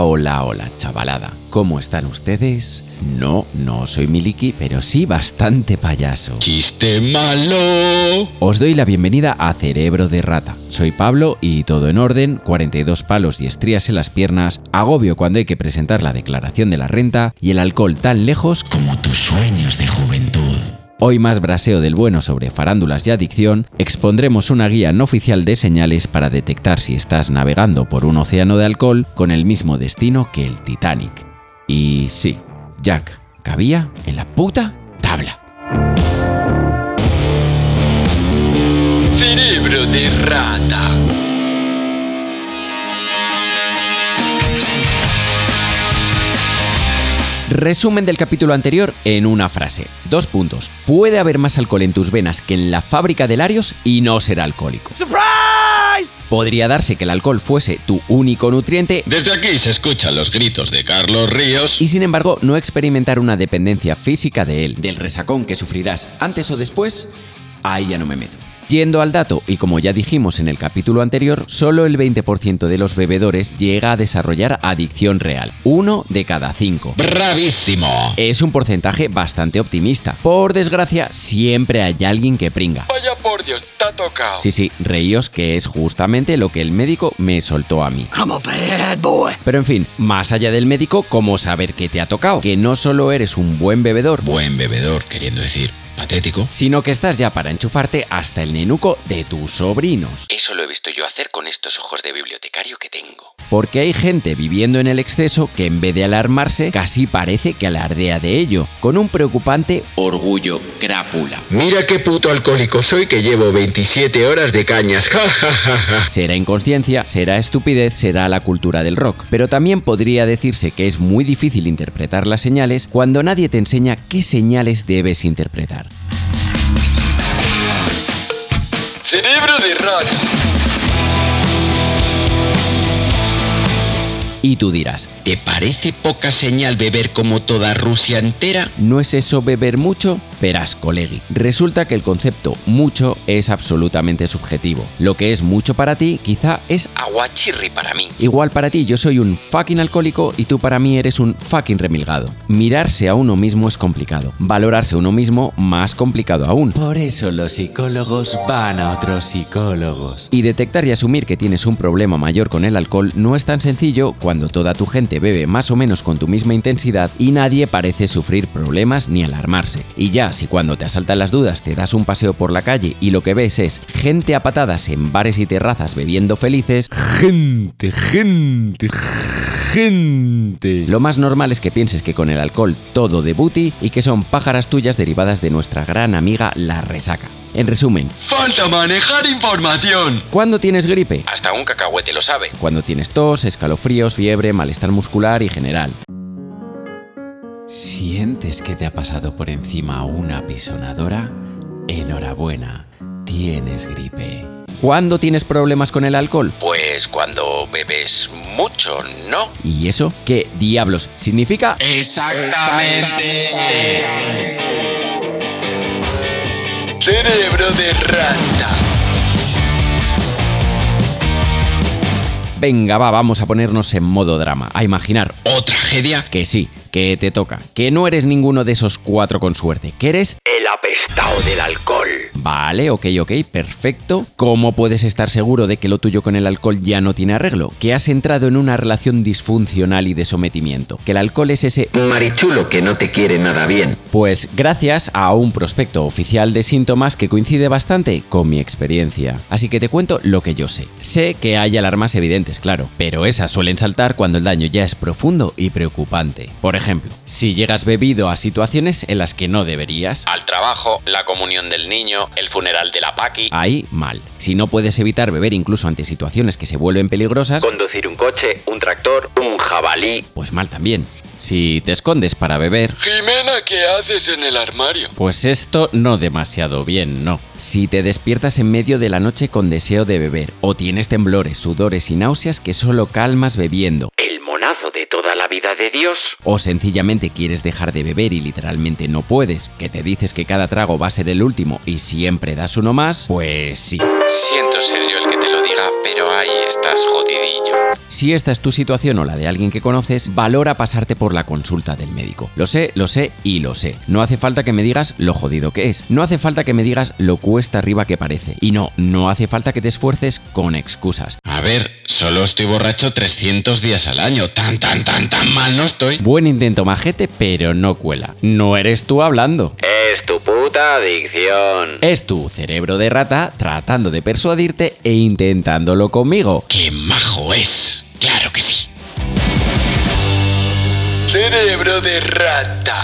Hola, hola, hola, chavalada. ¿Cómo están ustedes? No, no soy Miliki, pero sí bastante payaso. ¡Chiste malo! Os doy la bienvenida a Cerebro de Rata. Soy Pablo y todo en orden, 42 palos y estrías en las piernas, agobio cuando hay que presentar la declaración de la renta y el alcohol tan lejos Como tus sueños de juventud. Hoy más braseo del bueno sobre farándulas y adicción, expondremos una guía no oficial de señales para detectar si estás navegando por un océano de alcohol con el mismo destino que el Titanic. Y sí, Jack cabía en la puta tabla. Cerebro de rata. Resumen del capítulo anterior en una frase. Dos puntos. Puede haber más alcohol en tus venas que en la fábrica de Larios y no será alcohólico. Podría darse que el alcohol fuese tu único nutriente Desde aquí se escuchan los gritos de Carlos Ríos. y sin embargo no experimentar una dependencia física de él, del resacón que sufrirás antes o después, ahí ya no me meto. Yendo al dato, y como ya dijimos en el capítulo anterior, solo el 20% de los bebedores llega a desarrollar adicción real, uno de cada cinco. ¡Bravísimo! Es un porcentaje bastante optimista. Por desgracia, siempre hay alguien que pringa. Vaya por Dios, te ha tocado. Sí, sí, reíos que es justamente lo que el médico me soltó a mí. I'm a bad boy. Pero en fin, más allá del médico, ¿cómo saber qué te ha tocado? Que no solo eres un buen bebedor, Buen bebedor, queriendo decir, patético. sino que estás ya para enchufarte hasta el nenuco de tus sobrinos. Eso lo he visto yo hacer con estos ojos de bibliotecario que tengo. Porque hay gente viviendo en el exceso que en vez de alarmarse casi parece que alardea de ello, con un preocupante orgullo crápula. Mira qué puto alcohólico soy que llevo 27 horas de cañas. Será inconsciencia, será estupidez, será la cultura del rock. Pero también podría decirse que es muy difícil interpretar las señales cuando nadie te enseña qué señales debes interpretar. Cerebro de rata. Y tú dirás, ¿Te parece poca señal beber como toda Rusia entera? ¿no es eso beber mucho? Verás, colegui. Resulta que el concepto mucho es absolutamente subjetivo. Lo que es mucho para ti quizá es Aguachirri para mí. Igual para ti yo soy un fucking alcohólico y tú para mí eres un fucking remilgado. Mirarse a uno mismo es complicado. Valorarse a uno mismo más complicado aún. Por eso los psicólogos van a otros psicólogos. Y detectar y asumir que tienes un problema mayor con el alcohol no es tan sencillo cuando toda tu gente bebe más o menos con tu misma intensidad y nadie parece sufrir problemas ni alarmarse. Y ya, si cuando te asaltan las dudas te das un paseo por la calle y lo que ves es gente a patadas en bares y terrazas bebiendo felices, gente, gente, gente. Lo más normal es que pienses que con el alcohol todo de booty y que son pájaras tuyas derivadas de nuestra gran amiga la resaca. En resumen, Falta manejar información. ¿cuándo tienes gripe? Hasta un cacahuete lo sabe. Cuando tienes tos, escalofríos, fiebre, malestar muscular y general. ¿Sientes que te ha pasado por encima una pisonadora? Enhorabuena, tienes gripe. ¿Cuándo tienes problemas con el alcohol? Pues cuando bebes mucho, ¿no? ¿Y eso qué diablos significa? Exactamente. Cerebro de rata. Venga, va, vamos a ponernos en modo drama, a imaginar ¿O tragedia? que sí, que te toca, que no eres ninguno de esos cuatro con suerte, que eres El apestado del alcohol. Vale, ok, ok, perfecto. ¿Cómo puedes estar seguro de que lo tuyo con el alcohol ya no tiene arreglo? Que has entrado en una relación disfuncional y de sometimiento. Que el alcohol es ese... Marichulo que no te quiere nada bien. Pues gracias a un prospecto oficial de síntomas que coincide bastante con mi experiencia. Así que te cuento lo que yo sé. Sé que hay alarmas evidentes, claro, pero esas suelen saltar cuando el daño ya es profundo y preocupante. Por ejemplo, si llegas bebido a situaciones en las que no deberías, Al trabajo, la comunión del niño, el funeral de la Paqui. ahí mal. Si no puedes evitar beber incluso ante situaciones que se vuelven peligrosas, Conducir un coche, un tractor, un jabalí. pues mal también. Si te escondes para beber, Jimena, ¿qué haces en el armario? pues esto no demasiado bien, no. Si te despiertas en medio de la noche con deseo de beber, o tienes temblores, sudores y náuseas que solo calmas bebiendo, El monazo de toda vida de Dios. o sencillamente quieres dejar de beber y literalmente no puedes, que te dices que cada trago va a ser el último y siempre das uno más, pues sí. Siento ser yo el que te lo diga, pero ahí estás jodidillo. Si esta es tu situación o la de alguien que conoces, valora pasarte por la consulta del médico. Lo sé, lo sé y lo sé. No hace falta que me digas lo jodido que es. No hace falta que me digas lo cuesta arriba que parece. Y no, no hace falta que te esfuerces con excusas. A ver, solo estoy borracho 300 días al año. Tan, tan, tan, tan mal no estoy. Buen intento, majete, pero no cuela. No eres tú hablando. Tu puta adicción. Es tu cerebro de rata tratando de persuadirte e intentándolo conmigo. ¡Qué majo es! ¡Claro que sí! Cerebro de rata.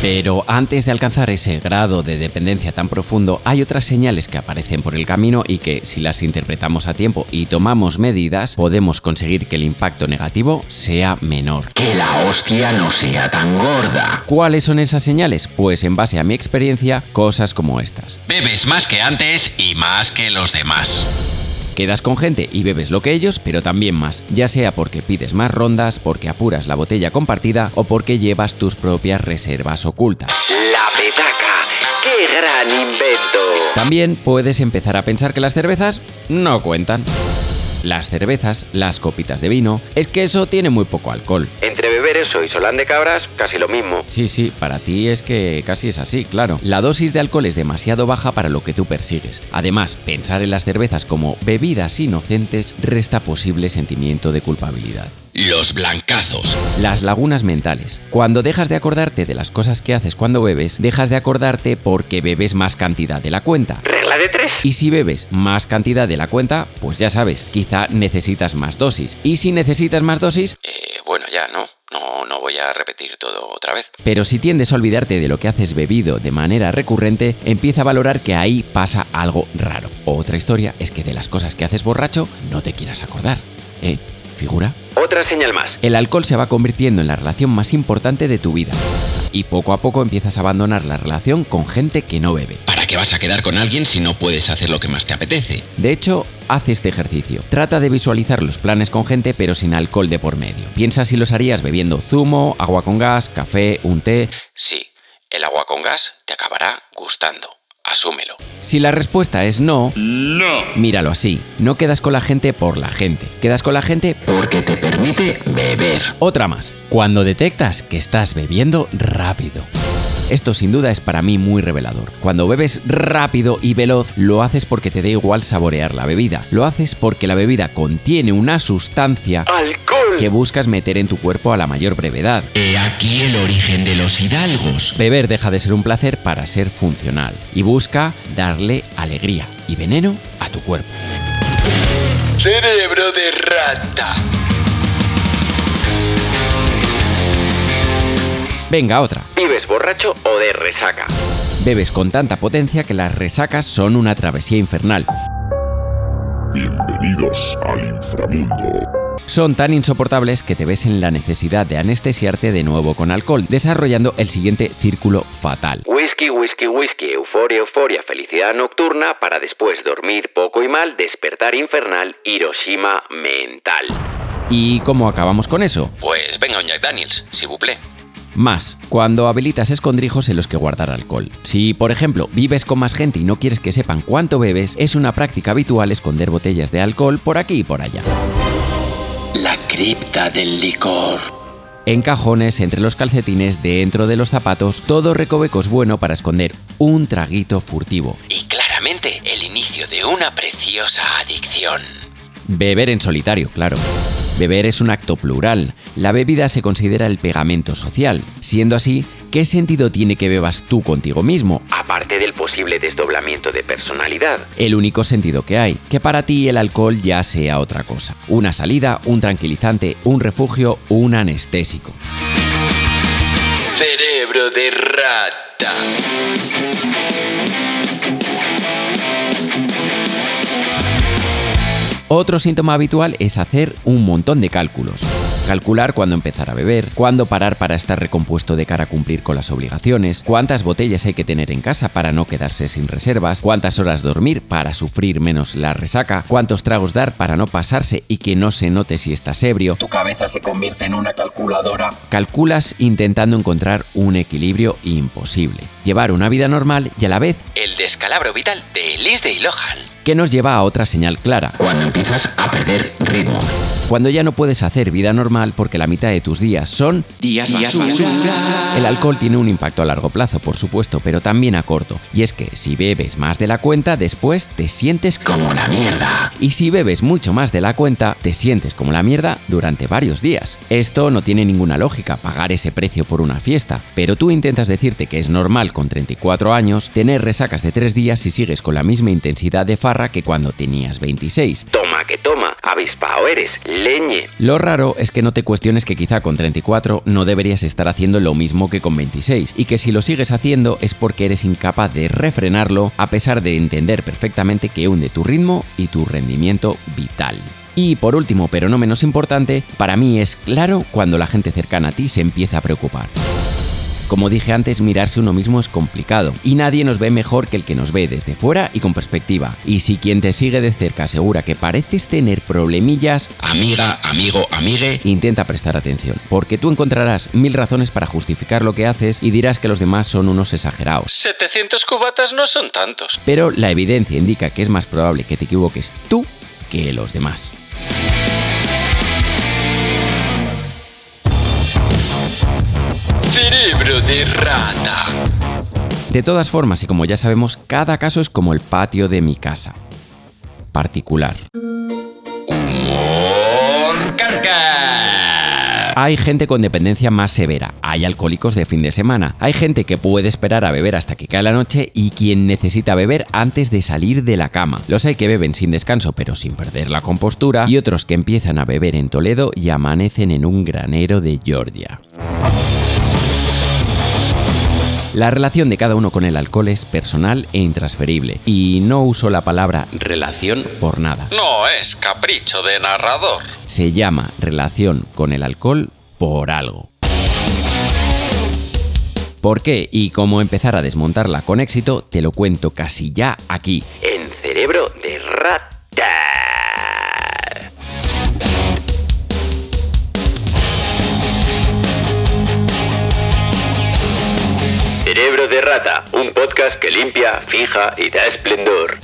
Pero antes de alcanzar ese grado de dependencia tan profundo, hay otras señales que aparecen por el camino y que, si las interpretamos a tiempo y tomamos medidas, podemos conseguir que el impacto negativo sea menor. Que la hostia no sea tan gorda. ¿Cuáles son esas señales? Pues en base a mi experiencia, cosas como estas. Bebes más que antes y más que los demás. Quedas con gente y bebes lo que ellos, pero también más, ya sea porque pides más rondas, porque apuras la botella compartida o porque llevas tus propias reservas ocultas. La petaca. ¡Qué gran invento! También puedes empezar a pensar que las cervezas no cuentan. Las cervezas, las copitas de vino, es que eso tiene muy poco alcohol. Entre beber eso y solán de cabras, casi lo mismo. Sí, sí, para ti es que casi es así, claro. La dosis de alcohol es demasiado baja para lo que tú persigues. Además, pensar en las cervezas como bebidas inocentes resta posible sentimiento de culpabilidad. Los blancazos. Las lagunas mentales. Cuando dejas de acordarte de las cosas que haces cuando bebes, dejas de acordarte porque bebes más cantidad de la cuenta. Regla de tres. Y si bebes más cantidad de la cuenta, pues ya sabes, quizá necesitas más dosis. Y si necesitas más dosis, Eh, bueno, ya, ¿no? No, no voy a repetir todo otra vez. pero si tiendes a olvidarte de lo que haces bebido de manera recurrente, empieza a valorar que ahí pasa algo raro. Otra historia es que de las cosas que haces borracho no te quieras acordar. ¿Eh? ¿Figura? Otra señal más. El alcohol se va convirtiendo en la relación más importante de tu vida. Y poco a poco empiezas a abandonar la relación con gente que no bebe. ¿Para qué vas a quedar con alguien si no puedes hacer lo que más te apetece? De hecho, haz este ejercicio. Trata de visualizar los planes con gente pero sin alcohol de por medio. Piensa si los harías bebiendo zumo, agua con gas, café, un té. Sí, el agua con gas te acabará gustando. Asúmelo. Si la respuesta es no, no. Míralo así. No quedas con la gente por la gente. Quedas con la gente Porque te permite beber. Otra más. Cuando detectas que estás bebiendo rápido. Esto sin duda es para mí muy revelador. Cuando bebes rápido y veloz, lo haces porque te da igual saborear la bebida. Lo haces porque la bebida contiene una sustancia ¡Alcohol! Que buscas meter en tu cuerpo a la mayor brevedad. He aquí el origen de los hidalgos. Beber deja de ser un placer para ser funcional y busca darle alegría y veneno a tu cuerpo. Cerebro de rata. Venga, otra. ¿Vives borracho o de resaca? Bebes con tanta potencia que las resacas son una travesía infernal. Bienvenidos al inframundo. Son tan insoportables que te ves en la necesidad de anestesiarte de nuevo con alcohol, desarrollando el siguiente círculo fatal. Whisky, whisky, whisky, euforia, euforia, felicidad nocturna para después dormir poco y mal, despertar infernal, Hiroshima mental. ¿Y cómo acabamos con eso? Pues venga, un Jack Daniels, si buple. Más, cuando habilitas escondrijos en los que guardar alcohol. Si, por ejemplo, vives con más gente y no quieres que sepan cuánto bebes, es una práctica habitual esconder botellas de alcohol por aquí y por allá. La cripta del licor. En cajones, entre los calcetines, dentro de los zapatos, todo recoveco es bueno para esconder un traguito furtivo. Y claramente el inicio de una preciosa adicción. Beber en solitario, claro. Beber es un acto plural. La bebida se considera el pegamento social. Siendo así, ¿qué sentido tiene que bebas tú contigo mismo? Aparte del posible desdoblamiento de personalidad. El único sentido que hay, que para ti el alcohol ya sea otra cosa. Una salida, un tranquilizante, un refugio, un anestésico. Cerebro de rata. Otro síntoma habitual es hacer un montón de cálculos. Calcular cuándo empezar a beber, cuándo parar para estar recompuesto de cara a cumplir con las obligaciones, cuántas botellas hay que tener en casa para no quedarse sin reservas, cuántas horas dormir para sufrir menos la resaca, cuántos tragos dar para no pasarse y que no se note si estás ebrio. Tu cabeza se convierte en una calculadora. Calculas intentando encontrar un equilibrio imposible. llevar una vida normal y a la vez El descalabro vital de Liz de Lohan. que nos lleva a otra señal clara. Cuando empiezas a perder ritmo. Cuando ya no puedes hacer vida normal porque la mitad de tus días son Días, El alcohol tiene un impacto a largo plazo, por supuesto, pero también a corto. Y es que si bebes más de la cuenta, después te sientes como Como la mierda. y si bebes mucho más de la cuenta, te sientes como la mierda durante varios días. Esto no tiene ninguna lógica, pagar ese precio por una fiesta, pero tú intentas decirte que es normal con 34 años tener resacas de 3 días si sigues con la misma intensidad de farra que cuando tenías 26. Toma que toma, avispao eres, leñe. Lo raro es que no te cuestiones que quizá con 34 no deberías estar haciendo lo mismo que con 26 y que si lo sigues haciendo es porque eres incapaz de refrenarlo a pesar de entender perfectamente que hunde tu ritmo y tu rendimiento vital. Y por último, pero no menos importante, para mí es claro cuando la gente cercana a ti se empieza a preocupar. Como dije antes, mirarse uno mismo es complicado y nadie nos ve mejor que el que nos ve desde fuera y con perspectiva. Y si quien te sigue de cerca asegura que pareces tener problemillas, Amiga, amigo, amigue. intenta prestar atención, porque tú encontrarás mil razones para justificar lo que haces y dirás que los demás son unos exagerados. 700 cubatas no son tantos. Pero la evidencia indica que es más probable que te equivoques tú que los demás. Rata. De todas formas, y como ya sabemos, cada caso es como el patio de mi casa. Particular. Humor carca. Hay gente con dependencia más severa, hay alcohólicos de fin de semana, hay gente que puede esperar a beber hasta que cae la noche y quien necesita beber antes de salir de la cama. Los hay que beben sin descanso pero sin perder la compostura y otros que empiezan a beber en Toledo y amanecen en un granero de Georgia. La relación de cada uno con el alcohol es personal e intransferible, y no uso la palabra relación por nada. No es capricho de narrador. Se llama relación con el alcohol por algo. ¿Por qué y cómo empezar a desmontarla con éxito? Te lo cuento casi ya aquí. En cerebro de rata. Cerebro de rata, un podcast que limpia, fija y da esplendor.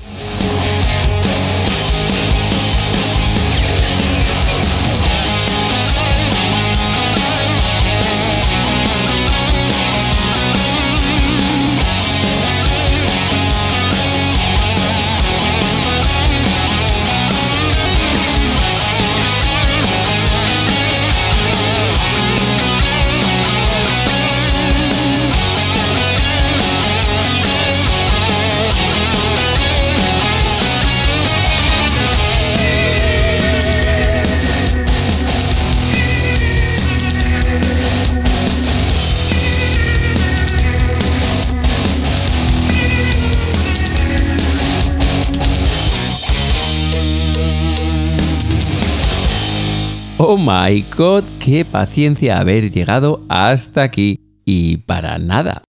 Oh my god, qué paciencia haber llegado hasta aquí. Y para nada.